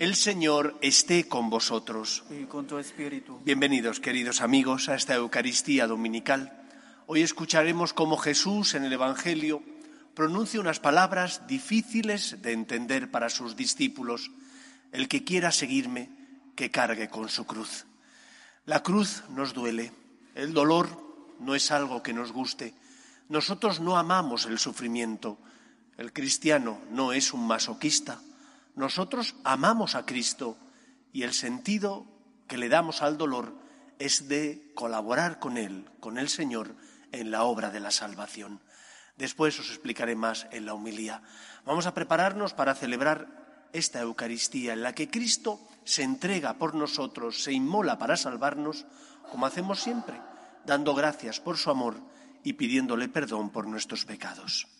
El Señor esté con vosotros. Y con tu espíritu. Bienvenidos, queridos amigos, a esta Eucaristía Dominical. Hoy escucharemos cómo Jesús en el Evangelio pronuncia unas palabras difíciles de entender para sus discípulos. El que quiera seguirme, que cargue con su cruz. La cruz nos duele. El dolor no es algo que nos guste. Nosotros no amamos el sufrimiento. El cristiano no es un masoquista. Nosotros amamos a Cristo y el sentido que le damos al dolor es de colaborar con Él, con el Señor, en la obra de la salvación. Después os explicaré más en la humilía. Vamos a prepararnos para celebrar esta Eucaristía en la que Cristo se entrega por nosotros, se inmola para salvarnos, como hacemos siempre, dando gracias por su amor y pidiéndole perdón por nuestros pecados.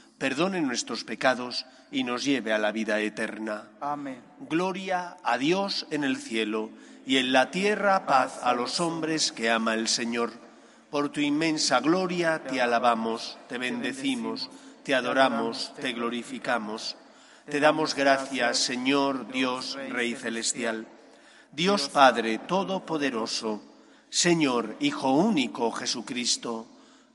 perdone nuestros pecados y nos lleve a la vida eterna. Amén. Gloria a Dios en el cielo y en la tierra paz a los hombres que ama el Señor. Por tu inmensa gloria te alabamos, te bendecimos, te adoramos, te glorificamos. Te damos gracias, Señor Dios, Rey Celestial. Dios Padre Todopoderoso, Señor Hijo único Jesucristo,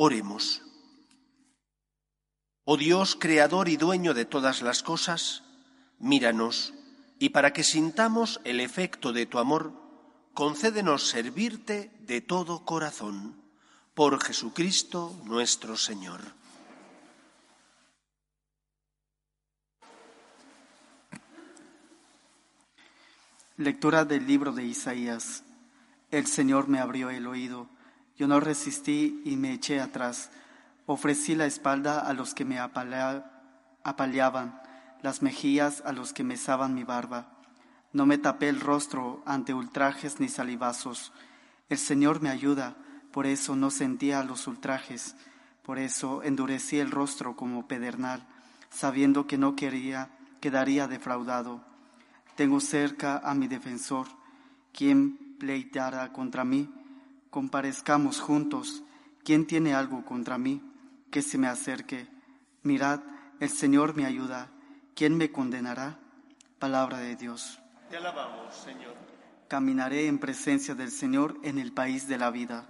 Oremos. Oh Dios, creador y dueño de todas las cosas, míranos, y para que sintamos el efecto de tu amor, concédenos servirte de todo corazón, por Jesucristo nuestro Señor. Lectura del libro de Isaías. El Señor me abrió el oído. Yo no resistí y me eché atrás. Ofrecí la espalda a los que me apaleaban, las mejillas a los que mesaban mi barba. No me tapé el rostro ante ultrajes ni salivazos. El Señor me ayuda, por eso no sentía los ultrajes. Por eso endurecí el rostro como pedernal, sabiendo que no quería, quedaría defraudado. Tengo cerca a mi defensor, quien pleiteará contra mí. Comparezcamos juntos. ¿Quién tiene algo contra mí? Que se me acerque. Mirad, el Señor me ayuda. ¿Quién me condenará? Palabra de Dios. Te alabamos, Señor. Caminaré en presencia del Señor en el país de la vida.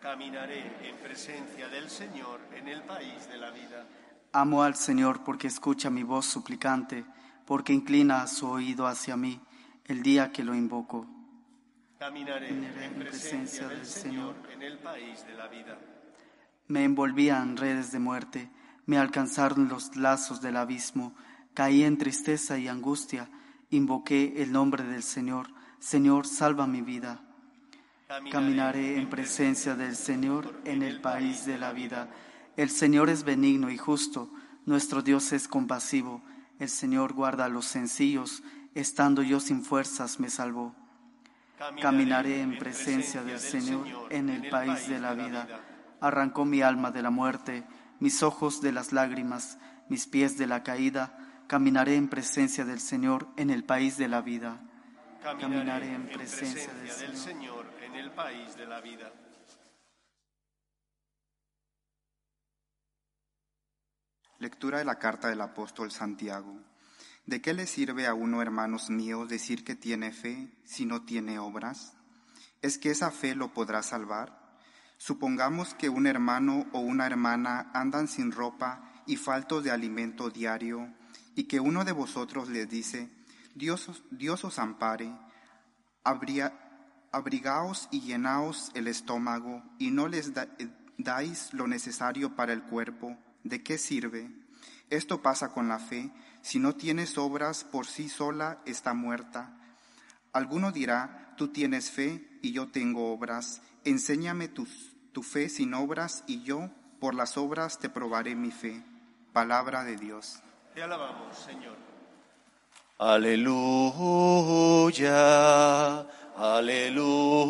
Caminaré en presencia del Señor en el país de la vida. Amo al Señor porque escucha mi voz suplicante, porque inclina su oído hacia mí el día que lo invoco. Caminaré en presencia del Señor en el país de la vida. Me envolvían redes de muerte, me alcanzaron los lazos del abismo, caí en tristeza y angustia, invoqué el nombre del Señor. Señor, salva mi vida. Caminaré en presencia del Señor en el país de la vida. El Señor es benigno y justo, nuestro Dios es compasivo. El Señor guarda a los sencillos, estando yo sin fuerzas me salvó. Caminaré en presencia del Señor en el país de la vida. Arrancó mi alma de la muerte, mis ojos de las lágrimas, mis pies de la caída. Caminaré en presencia del Señor en el país de la vida. Caminaré en presencia del Señor en el país de la vida. Lectura de la carta del apóstol Santiago. ¿De qué le sirve a uno, hermanos míos, decir que tiene fe si no tiene obras? ¿Es que esa fe lo podrá salvar? Supongamos que un hermano o una hermana andan sin ropa y faltos de alimento diario, y que uno de vosotros les dice, Dios, Dios os ampare, abrigaos y llenaos el estómago y no les dais lo necesario para el cuerpo, ¿de qué sirve? Esto pasa con la fe, si no tienes obras por sí sola está muerta. Alguno dirá, tú tienes fe y yo tengo obras, enséñame tu, tu fe sin obras y yo por las obras te probaré mi fe. Palabra de Dios. Te alabamos, Señor. Aleluya, aleluya.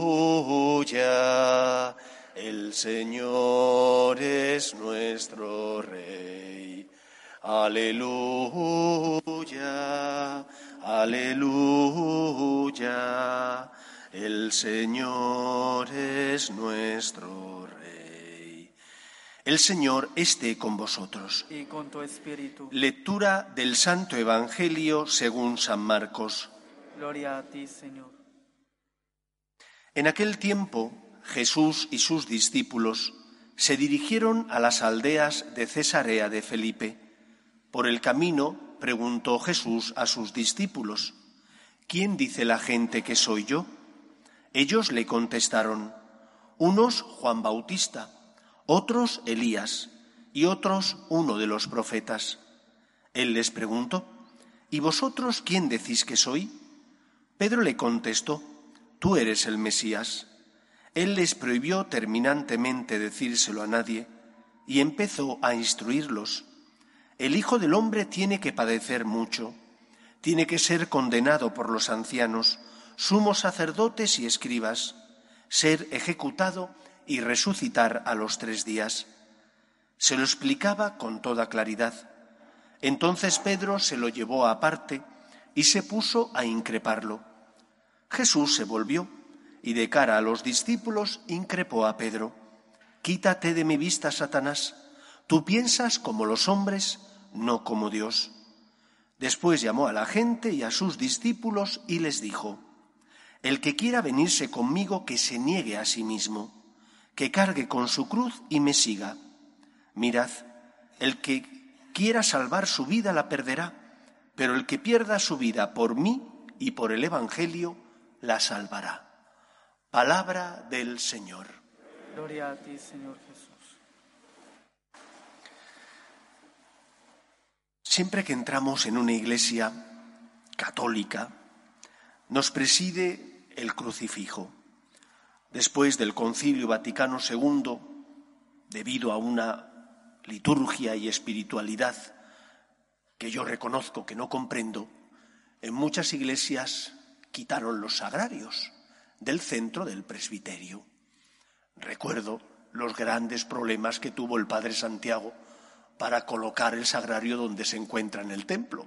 El Señor es nuestro Rey. Aleluya, aleluya. El Señor es nuestro Rey. El Señor esté con vosotros. Y con tu espíritu. Lectura del Santo Evangelio según San Marcos. Gloria a ti, Señor. En aquel tiempo, Jesús y sus discípulos se dirigieron a las aldeas de Cesarea de Felipe. Por el camino preguntó Jesús a sus discípulos, ¿quién dice la gente que soy yo? Ellos le contestaron, unos Juan Bautista otros Elías y otros uno de los profetas. Él les preguntó, ¿Y vosotros quién decís que soy? Pedro le contestó, Tú eres el Mesías. Él les prohibió terminantemente decírselo a nadie y empezó a instruirlos. El Hijo del Hombre tiene que padecer mucho, tiene que ser condenado por los ancianos, sumos sacerdotes y escribas, ser ejecutado y resucitar a los tres días. Se lo explicaba con toda claridad. Entonces Pedro se lo llevó aparte y se puso a increparlo. Jesús se volvió y de cara a los discípulos increpó a Pedro. Quítate de mi vista, Satanás. Tú piensas como los hombres, no como Dios. Después llamó a la gente y a sus discípulos y les dijo, El que quiera venirse conmigo, que se niegue a sí mismo que cargue con su cruz y me siga. Mirad, el que quiera salvar su vida la perderá, pero el que pierda su vida por mí y por el Evangelio la salvará. Palabra del Señor. Gloria a ti, Señor Jesús. Siempre que entramos en una iglesia católica, nos preside el crucifijo después del Concilio Vaticano II, debido a una liturgia y espiritualidad que yo reconozco que no comprendo, en muchas iglesias quitaron los sagrarios del centro del presbiterio. Recuerdo los grandes problemas que tuvo el padre Santiago para colocar el sagrario donde se encuentra en el templo,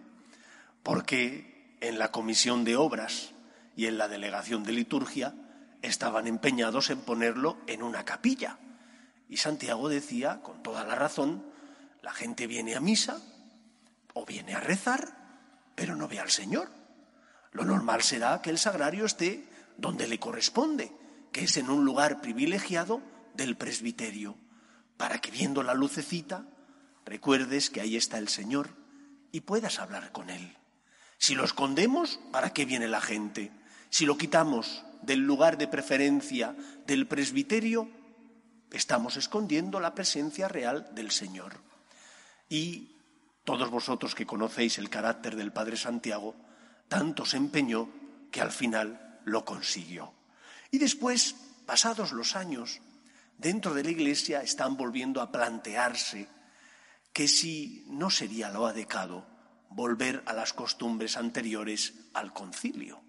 porque en la comisión de obras y en la delegación de liturgia estaban empeñados en ponerlo en una capilla. Y Santiago decía, con toda la razón, la gente viene a misa o viene a rezar, pero no ve al Señor. Lo normal será que el sagrario esté donde le corresponde, que es en un lugar privilegiado del presbiterio, para que viendo la lucecita recuerdes que ahí está el Señor y puedas hablar con Él. Si lo escondemos, ¿para qué viene la gente? Si lo quitamos, del lugar de preferencia del presbiterio, estamos escondiendo la presencia real del Señor. Y todos vosotros que conocéis el carácter del Padre Santiago, tanto se empeñó que al final lo consiguió. Y después, pasados los años, dentro de la Iglesia están volviendo a plantearse que si no sería lo adecuado volver a las costumbres anteriores al concilio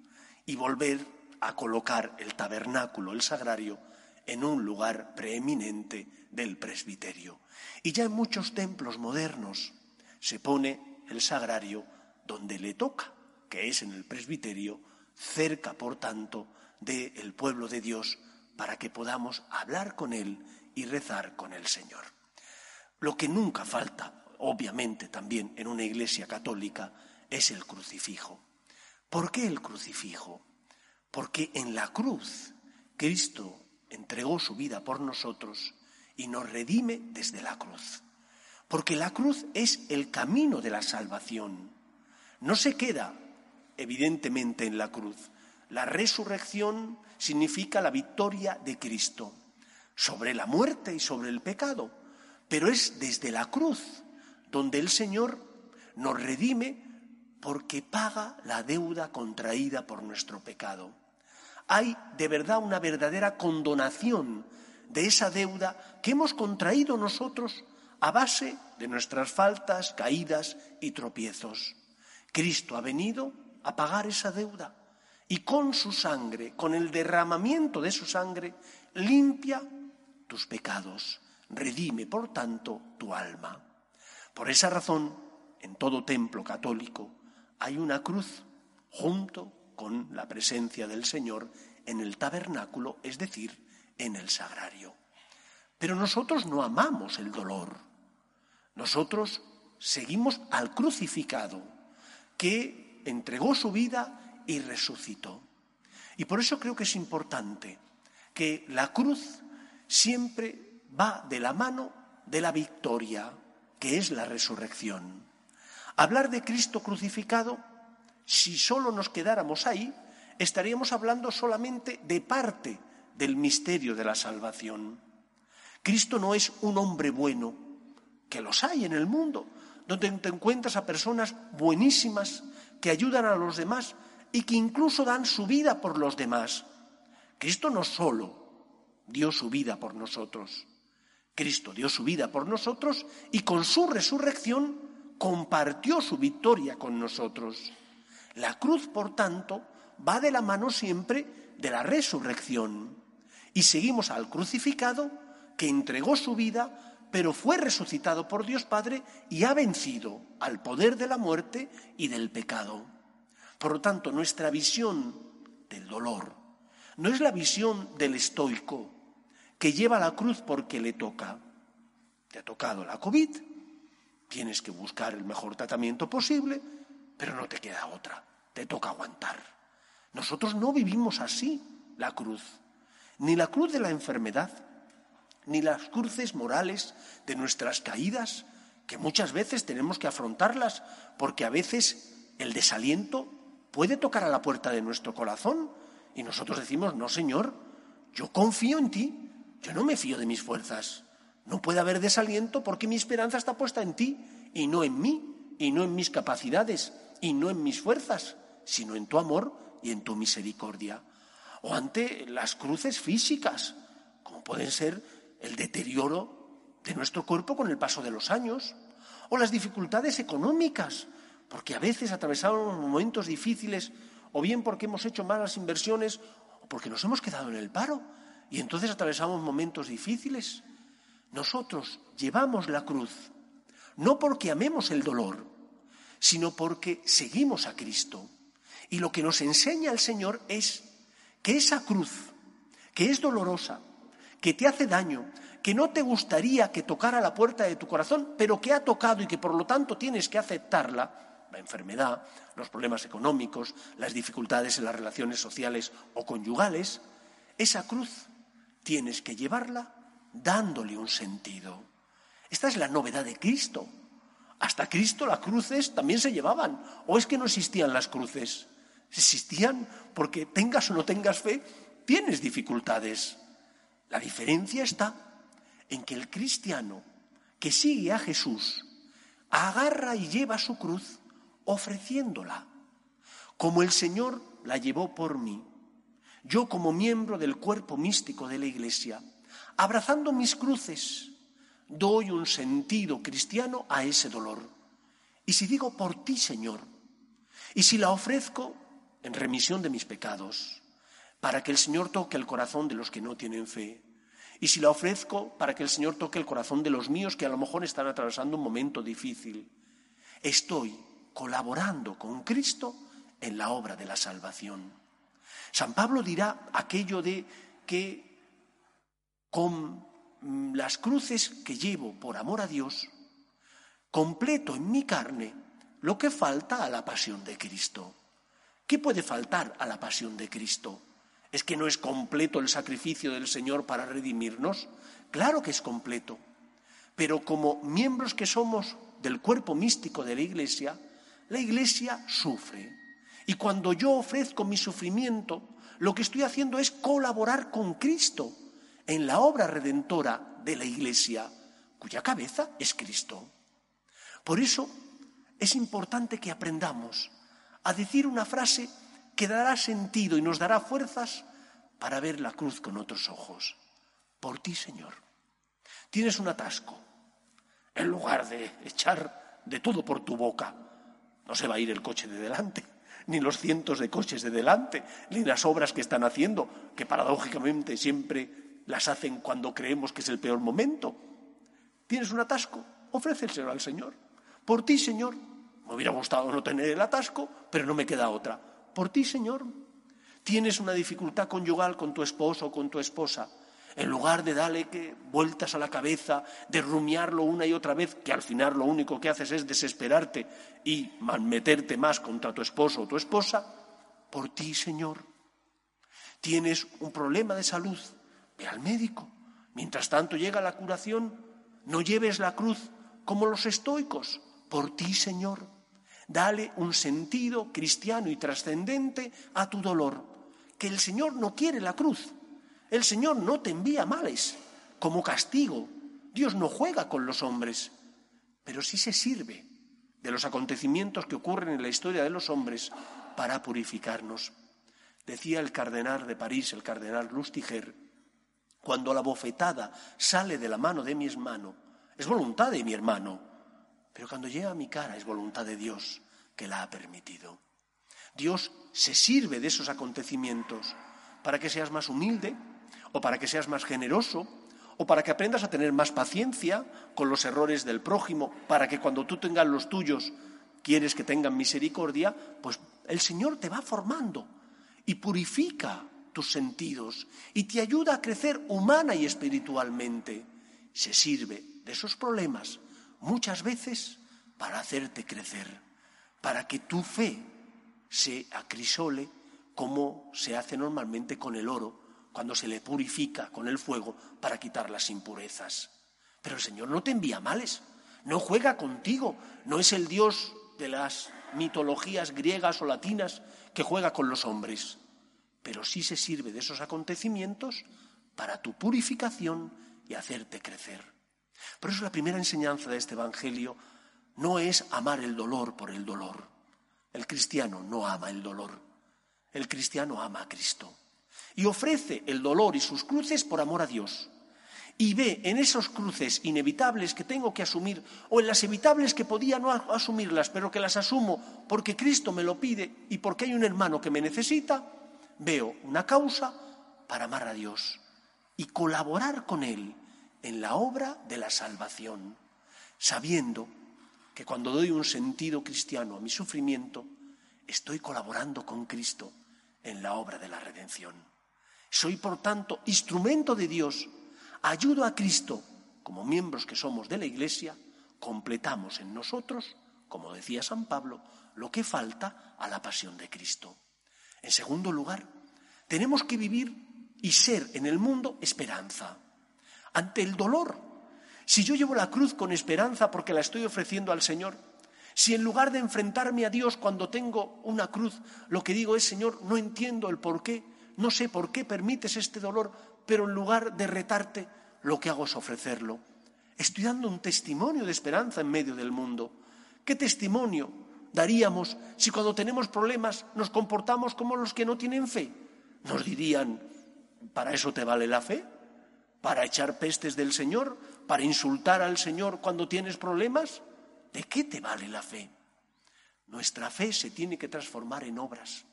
y volver a colocar el tabernáculo, el sagrario, en un lugar preeminente del presbiterio. Y ya en muchos templos modernos se pone el sagrario donde le toca, que es en el presbiterio, cerca, por tanto, del pueblo de Dios, para que podamos hablar con Él y rezar con el Señor. Lo que nunca falta, obviamente también en una iglesia católica, es el crucifijo. ¿Por qué el crucifijo? Porque en la cruz Cristo entregó su vida por nosotros y nos redime desde la cruz. Porque la cruz es el camino de la salvación. no se queda evidentemente en la cruz. La resurrección significa la victoria de Cristo sobre la muerte y sobre el pecado, pero es desde la cruz donde el Señor nos redime porque paga la deuda contraída por nuestro pecado. Hay de verdad una verdadera condonación de esa deuda que hemos contraído nosotros a base de nuestras faltas, caídas y tropiezos. Cristo ha venido a pagar esa deuda y con su sangre, con el derramamiento de su sangre, limpia tus pecados, redime, por tanto, tu alma. Por esa razón, en todo templo católico hay una cruz junto con la presencia del Señor en el tabernáculo, es decir, en el sagrario. Pero nosotros no amamos el dolor. Nosotros seguimos al crucificado que entregó su vida y resucitó. Y por eso creo que es importante que la cruz siempre va de la mano de la victoria, que es la resurrección. Hablar de Cristo crucificado, si solo nos quedáramos ahí, estaríamos hablando solamente de parte del misterio de la salvación. Cristo no es un hombre bueno, que los hay en el mundo, donde te encuentras a personas buenísimas que ayudan a los demás y que incluso dan su vida por los demás. Cristo no solo dio su vida por nosotros, Cristo dio su vida por nosotros y con su resurrección compartió su victoria con nosotros. La cruz, por tanto, va de la mano siempre de la resurrección. Y seguimos al crucificado que entregó su vida, pero fue resucitado por Dios Padre y ha vencido al poder de la muerte y del pecado. Por lo tanto, nuestra visión del dolor no es la visión del estoico que lleva la cruz porque le toca. Te ha tocado la COVID, tienes que buscar el mejor tratamiento posible, pero no te queda otra, te toca aguantar. Nosotros no vivimos así la cruz, ni la cruz de la enfermedad, ni las cruces morales de nuestras caídas, que muchas veces tenemos que afrontarlas, porque a veces el desaliento puede tocar a la puerta de nuestro corazón y nosotros decimos, no, Señor, yo confío en ti, yo no me fío de mis fuerzas. No puede haber desaliento porque mi esperanza está puesta en ti y no en mí, y no en mis capacidades, y no en mis fuerzas, sino en tu amor y en tu misericordia. O ante las cruces físicas, como pueden ser el deterioro de nuestro cuerpo con el paso de los años, o las dificultades económicas, porque a veces atravesamos momentos difíciles, o bien porque hemos hecho malas inversiones, o porque nos hemos quedado en el paro, y entonces atravesamos momentos difíciles. Nosotros llevamos la cruz, no porque amemos el dolor, sino porque seguimos a Cristo. Y lo que nos enseña el Señor es que esa cruz, que es dolorosa, que te hace daño, que no te gustaría que tocara la puerta de tu corazón, pero que ha tocado y que por lo tanto tienes que aceptarla, la enfermedad, los problemas económicos, las dificultades en las relaciones sociales o conyugales, esa cruz tienes que llevarla dándole un sentido. Esta es la novedad de Cristo. Hasta Cristo las cruces también se llevaban. ¿O es que no existían las cruces? Existían porque tengas o no tengas fe, tienes dificultades. La diferencia está en que el cristiano que sigue a Jesús agarra y lleva su cruz ofreciéndola, como el Señor la llevó por mí. Yo como miembro del cuerpo místico de la Iglesia, abrazando mis cruces, doy un sentido cristiano a ese dolor. Y si digo por ti, Señor, y si la ofrezco en remisión de mis pecados, para que el Señor toque el corazón de los que no tienen fe. Y si la ofrezco para que el Señor toque el corazón de los míos que a lo mejor están atravesando un momento difícil, estoy colaborando con Cristo en la obra de la salvación. San Pablo dirá aquello de que con las cruces que llevo por amor a Dios, completo en mi carne lo que falta a la pasión de Cristo. ¿Qué puede faltar a la pasión de Cristo? ¿Es que no es completo el sacrificio del Señor para redimirnos? Claro que es completo. Pero como miembros que somos del cuerpo místico de la Iglesia, La Iglesia sufre. Y cuando yo ofrezco mi sufrimiento, lo que estoy haciendo es colaborar con Cristo en la obra redentora de la Iglesia, cuya cabeza es Cristo. Por eso es importante que aprendamos a decir una frase que dará sentido y nos dará fuerzas para ver la cruz con otros ojos. Por ti, Señor. Tienes un atasco. En lugar de echar de todo por tu boca, no se va a ir el coche de delante, ni los cientos de coches de delante, ni las obras que están haciendo, que paradójicamente siempre las hacen cuando creemos que es el peor momento. ¿Tienes un atasco? Ofréceselo al Señor. Por ti, Señor. Me hubiera gustado no tener el atasco, pero no me queda otra. Por ti, Señor. Tienes una dificultad conyugal con tu esposo o con tu esposa en lugar de darle vueltas a la cabeza, de rumiarlo una y otra vez, que al final lo único que haces es desesperarte y meterte más contra tu esposo o tu esposa, por ti, Señor. Tienes un problema de salud, ve al médico. Mientras tanto llega la curación, no lleves la cruz como los estoicos, por ti, Señor. Dale un sentido cristiano y trascendente a tu dolor, que el Señor no quiere la cruz, el Señor no te envía males como castigo. Dios no juega con los hombres, pero sí se sirve de los acontecimientos que ocurren en la historia de los hombres para purificarnos. Decía el cardenal de París, el cardenal Lustiger, cuando la bofetada sale de la mano de mi hermano, es voluntad de mi hermano, pero cuando llega a mi cara es voluntad de Dios que la ha permitido. Dios se sirve de esos acontecimientos para que seas más humilde, o para que seas más generoso, o para que aprendas a tener más paciencia con los errores del prójimo, para que cuando tú tengas los tuyos quieres que tengan misericordia, pues el Señor te va formando y purifica tus sentidos y te ayuda a crecer humana y espiritualmente. Se sirve de esos problemas muchas veces para hacerte crecer, para que tu fe se acrisole como se hace normalmente con el oro cuando se le purifica con el fuego para quitar las impurezas. Pero el Señor no te envía males, no juega contigo, no es el Dios de las mitologías griegas o latinas que juega con los hombres, pero sí se sirve de esos acontecimientos para tu purificación y hacerte crecer. Por eso la primera enseñanza de este Evangelio no es amar el dolor por el dolor. El cristiano no ama el dolor. El cristiano ama a Cristo y ofrece el dolor y sus cruces por amor a Dios. Y ve en esos cruces inevitables que tengo que asumir o en las evitables que podía no asumirlas, pero que las asumo porque Cristo me lo pide y porque hay un hermano que me necesita, veo una causa para amar a Dios y colaborar con Él en la obra de la salvación, sabiendo que cuando doy un sentido cristiano a mi sufrimiento, estoy colaborando con Cristo en la obra de la redención. Soy, por tanto, instrumento de Dios. Ayudo a Cristo. Como miembros que somos de la Iglesia, completamos en nosotros, como decía San Pablo, lo que falta a la pasión de Cristo. En segundo lugar, tenemos que vivir y ser en el mundo esperanza. Ante el dolor, si yo llevo la cruz con esperanza porque la estoy ofreciendo al Señor, si en lugar de enfrentarme a Dios cuando tengo una cruz, lo que digo es, Señor, no entiendo el por qué, no sé por qué permites este dolor, pero en lugar de retarte, lo que hago es ofrecerlo. Estoy dando un testimonio de esperanza en medio del mundo. ¿Qué testimonio daríamos si cuando tenemos problemas nos comportamos como los que no tienen fe? Nos dirían, ¿para eso te vale la fe? ¿Para echar pestes del Señor? ¿Para insultar al Señor cuando tienes problemas? ¿De qué te vale la fe? Nuestra fe se tiene que transformar en obras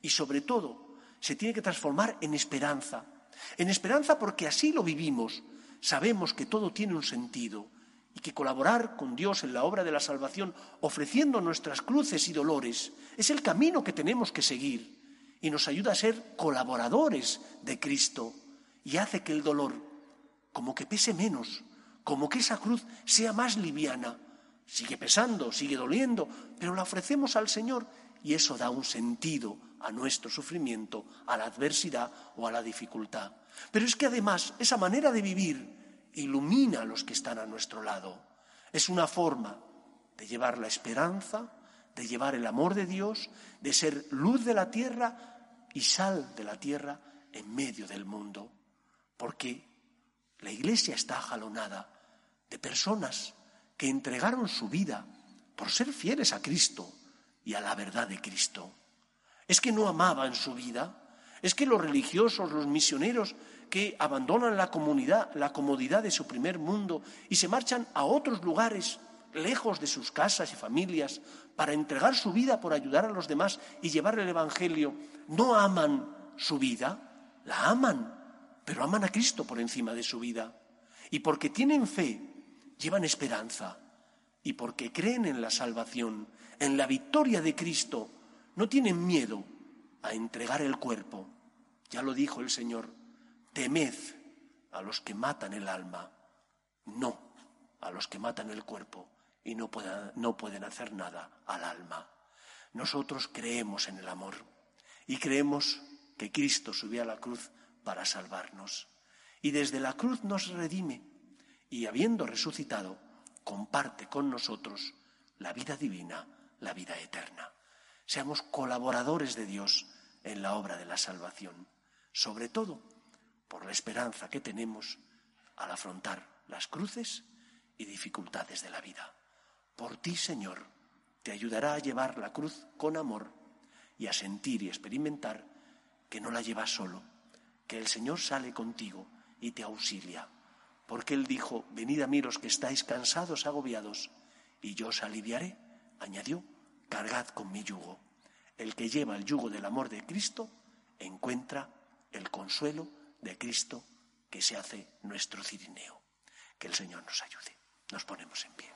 y sobre todo se tiene que transformar en esperanza. En esperanza porque así lo vivimos. Sabemos que todo tiene un sentido y que colaborar con Dios en la obra de la salvación, ofreciendo nuestras cruces y dolores, es el camino que tenemos que seguir y nos ayuda a ser colaboradores de Cristo y hace que el dolor como que pese menos, como que esa cruz sea más liviana. Sigue pesando, sigue doliendo, pero la ofrecemos al Señor y eso da un sentido a nuestro sufrimiento, a la adversidad o a la dificultad. Pero es que además esa manera de vivir ilumina a los que están a nuestro lado. Es una forma de llevar la esperanza, de llevar el amor de Dios, de ser luz de la tierra y sal de la tierra en medio del mundo. Porque la iglesia está jalonada de personas que entregaron su vida por ser fieles a Cristo y a la verdad de Cristo. Es que no amaban su vida, es que los religiosos, los misioneros que abandonan la comunidad, la comodidad de su primer mundo y se marchan a otros lugares lejos de sus casas y familias para entregar su vida por ayudar a los demás y llevar el evangelio, no aman su vida, la aman, pero aman a Cristo por encima de su vida. Y porque tienen fe, llevan esperanza. Y porque creen en la salvación, en la victoria de Cristo, no tienen miedo a entregar el cuerpo. Ya lo dijo el Señor, temed a los que matan el alma, no a los que matan el cuerpo y no no pueden hacer nada al alma. Nosotros creemos en el amor y creemos que Cristo subió a la cruz para salvarnos. Y desde la cruz nos redime y habiendo resucitado, comparte con nosotros la vida divina, la vida eterna. Seamos colaboradores de Dios en la obra de la salvación, sobre todo por la esperanza que tenemos al afrontar las cruces y dificultades de la vida. Por ti, Señor, te ayudará a llevar la cruz con amor y a sentir y experimentar que no la llevas solo, que el Señor sale contigo y te auxilia. Porque Él dijo, venid a mí los que estáis cansados, agobiados, y yo os aliviaré. Añadió, cargad con mi yugo. El que lleva el yugo del amor de Cristo encuentra el consuelo de Cristo que se hace nuestro cirineo. Que el Señor nos ayude. Nos ponemos en pie.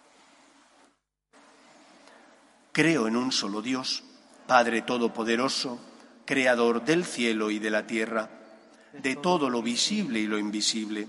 Creo en un solo Dios, Padre Todopoderoso, Creador del cielo y de la tierra, de todo lo visible y lo invisible.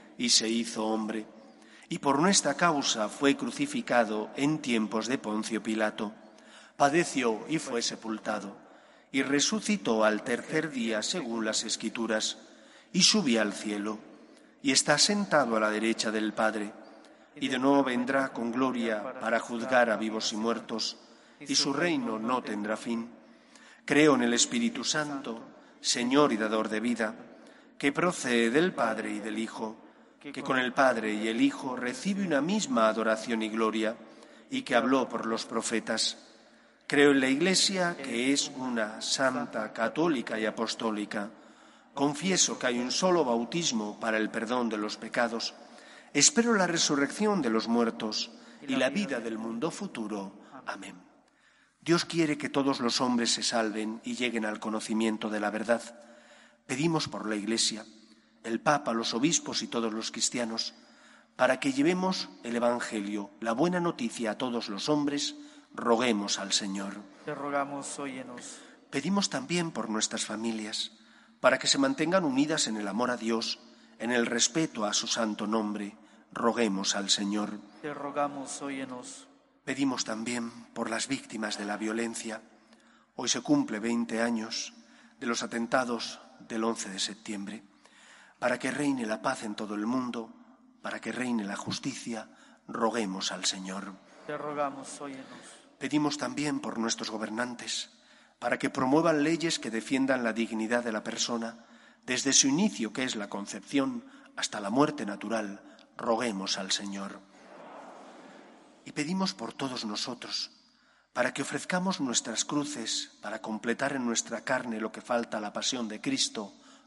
y se hizo hombre, y por nuestra causa fue crucificado en tiempos de Poncio Pilato, padeció y fue sepultado, y resucitó al tercer día según las Escrituras, y subió al cielo, y está sentado a la derecha del Padre. Y de nuevo vendrá con gloria para juzgar a vivos y muertos, y su reino no tendrá fin. Creo en el Espíritu Santo, Señor y dador de vida, que procede del Padre y del Hijo, que con el Padre y el Hijo recibe una misma adoración y gloria, y que habló por los profetas. Creo en la Iglesia, que es una santa, católica y apostólica. Confieso que hay un solo bautismo para el perdón de los pecados Espero la resurrección de los muertos y la vida del mundo futuro. Amén. Dios quiere que todos los hombres se salven y lleguen al conocimiento de la verdad. Pedimos por la Iglesia, el Papa, los obispos y todos los cristianos, para que llevemos el Evangelio, la buena noticia a todos los hombres, roguemos al Señor. Te rogamos, óyenos. Pedimos también por nuestras familias, para que se mantengan unidas en el amor a Dios, en el respeto a su santo nombre, roguemos al Señor. Te rogamos, óyenos. Pedimos también por las víctimas de la violencia. Hoy se cumple 20 años de los atentados del 11 de septiembre, para que reine la paz en todo el mundo, para que reine la justicia, roguemos al Señor. Te rogamos, óyenos. Pedimos también por nuestros gobernantes, para que promuevan leyes que defiendan la dignidad de la persona, desde su inicio, que es la concepción, hasta la muerte natural, roguemos al Señor. Y pedimos por todos nosotros, para que ofrezcamos nuestras cruces para completar en nuestra carne lo que falta a la pasión de Cristo,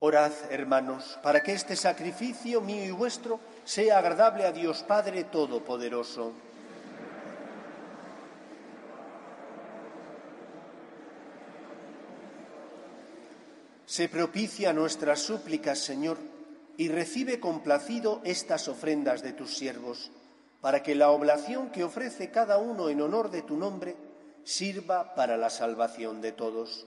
Orad, hermanos, para que este sacrificio mío y vuestro sea agradable a Dios Padre Todopoderoso. Se propicia nuestras súplicas, Señor, y recibe complacido estas ofrendas de tus siervos, para que la oblación que ofrece cada uno en honor de tu nombre sirva para la salvación de todos.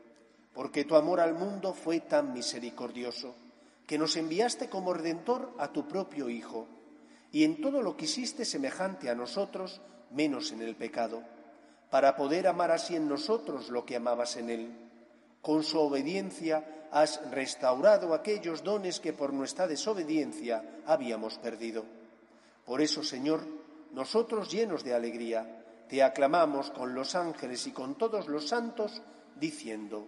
porque tu amor al mundo fue tan misericordioso que nos enviaste como redentor a tu propio Hijo, y en todo lo quisiste semejante a nosotros, menos en el pecado, para poder amar así en nosotros lo que amabas en Él. Con su obediencia has restaurado aquellos dones que por nuestra desobediencia habíamos perdido. Por eso, Señor, nosotros llenos de alegría, te aclamamos con los ángeles y con todos los santos, diciendo,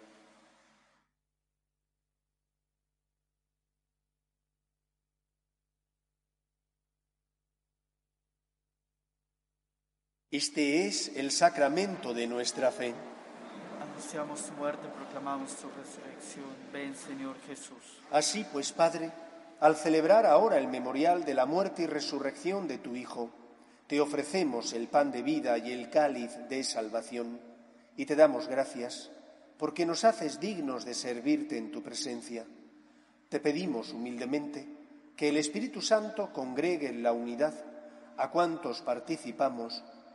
Este es el sacramento de nuestra fe. Anunciamos tu muerte, proclamamos tu resurrección. Ven, Señor Jesús. Así pues, Padre, al celebrar ahora el memorial de la muerte y resurrección de tu Hijo, te ofrecemos el pan de vida y el cáliz de salvación, y te damos gracias, porque nos haces dignos de servirte en tu presencia. Te pedimos humildemente que el Espíritu Santo congregue en la unidad a cuantos participamos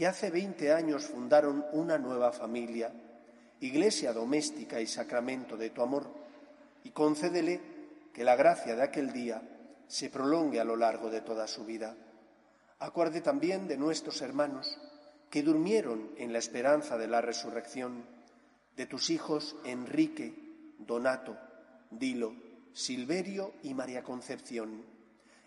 que hace veinte años fundaron una nueva familia, iglesia doméstica y sacramento de tu amor, y concédele que la gracia de aquel día se prolongue a lo largo de toda su vida. Acuerde también de nuestros hermanos que durmieron en la esperanza de la resurrección, de tus hijos Enrique, Donato, Dilo, Silverio y María Concepción,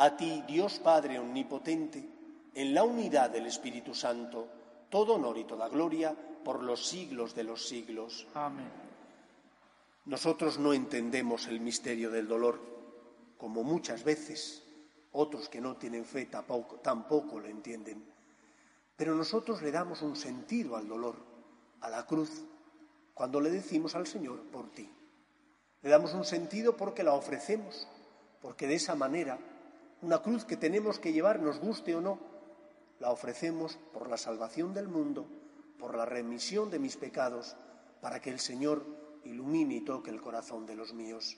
a ti, Dios Padre Omnipotente, en la unidad del Espíritu Santo, todo honor y toda gloria por los siglos de los siglos. Amén. Nosotros no entendemos el misterio del dolor, como muchas veces otros que no tienen fe tampoco, tampoco lo entienden. Pero nosotros le damos un sentido al dolor, a la cruz, cuando le decimos al Señor, por ti. Le damos un sentido porque la ofrecemos, porque de esa manera, una cruz que tenemos que llevar, nos guste o no, la ofrecemos por la salvación del mundo, por la remisión de mis pecados, para que el Señor ilumine y toque el corazón de los míos.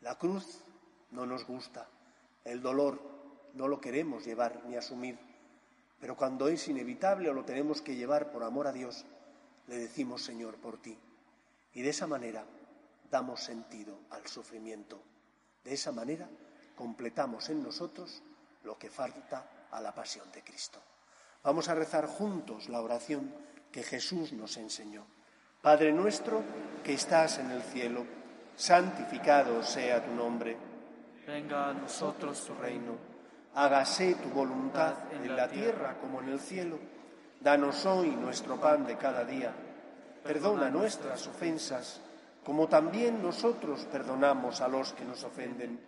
La cruz no nos gusta, el dolor no lo queremos llevar ni asumir, pero cuando es inevitable o lo tenemos que llevar por amor a Dios, le decimos Señor por ti. Y de esa manera damos sentido al sufrimiento. De esa manera completamos en nosotros lo que falta a la pasión de Cristo. Vamos a rezar juntos la oración que Jesús nos enseñó. Padre nuestro que estás en el cielo, santificado sea tu nombre. Venga a nosotros tu reino. Hágase tu voluntad en la tierra como en el cielo. Danos hoy nuestro pan de cada día. Perdona nuestras ofensas, como también nosotros perdonamos a los que nos ofenden.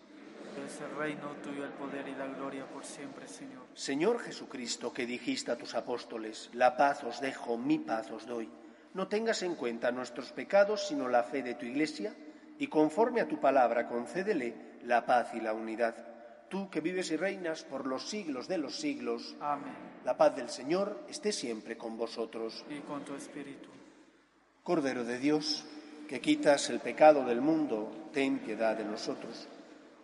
Es el reino tuyo, el poder y la gloria por siempre, Señor. Señor Jesucristo, que dijiste a tus apóstoles, la paz os dejo, mi paz os doy. No tengas en cuenta nuestros pecados, sino la fe de tu Iglesia, y conforme a tu palabra concédele la paz y la unidad. Tú que vives y reinas por los siglos de los siglos. Amén. La paz del Señor esté siempre con vosotros. Y con tu espíritu. Cordero de Dios, que quitas el pecado del mundo, ten piedad de nosotros.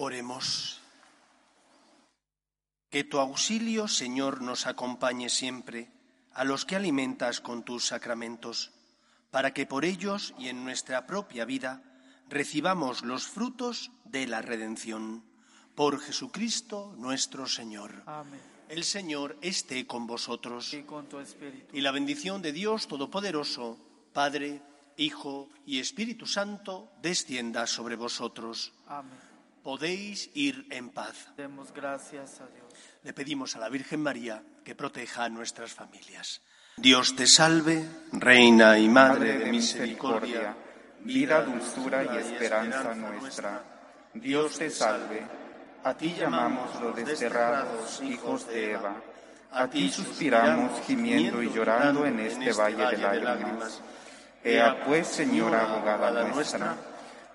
Oremos. Que tu auxilio, Señor, nos acompañe siempre a los que alimentas con tus sacramentos, para que por ellos y en nuestra propia vida recibamos los frutos de la redención. Por Jesucristo nuestro Señor. Amén. El Señor esté con vosotros. Y con tu espíritu. Y la bendición de Dios Todopoderoso, Padre, Hijo y Espíritu Santo, descienda sobre vosotros. Amén. Podéis ir en paz. Demos gracias a Dios. Le pedimos a la Virgen María que proteja a nuestras familias. Dios te salve, Reina y Madre de misericordia, vida, dulzura y esperanza nuestra. Dios te salve. A ti llamamos los desterrados hijos de Eva. A ti suspiramos gimiendo y llorando en este valle de lágrimas. Ea pues, Señora abogada nuestra,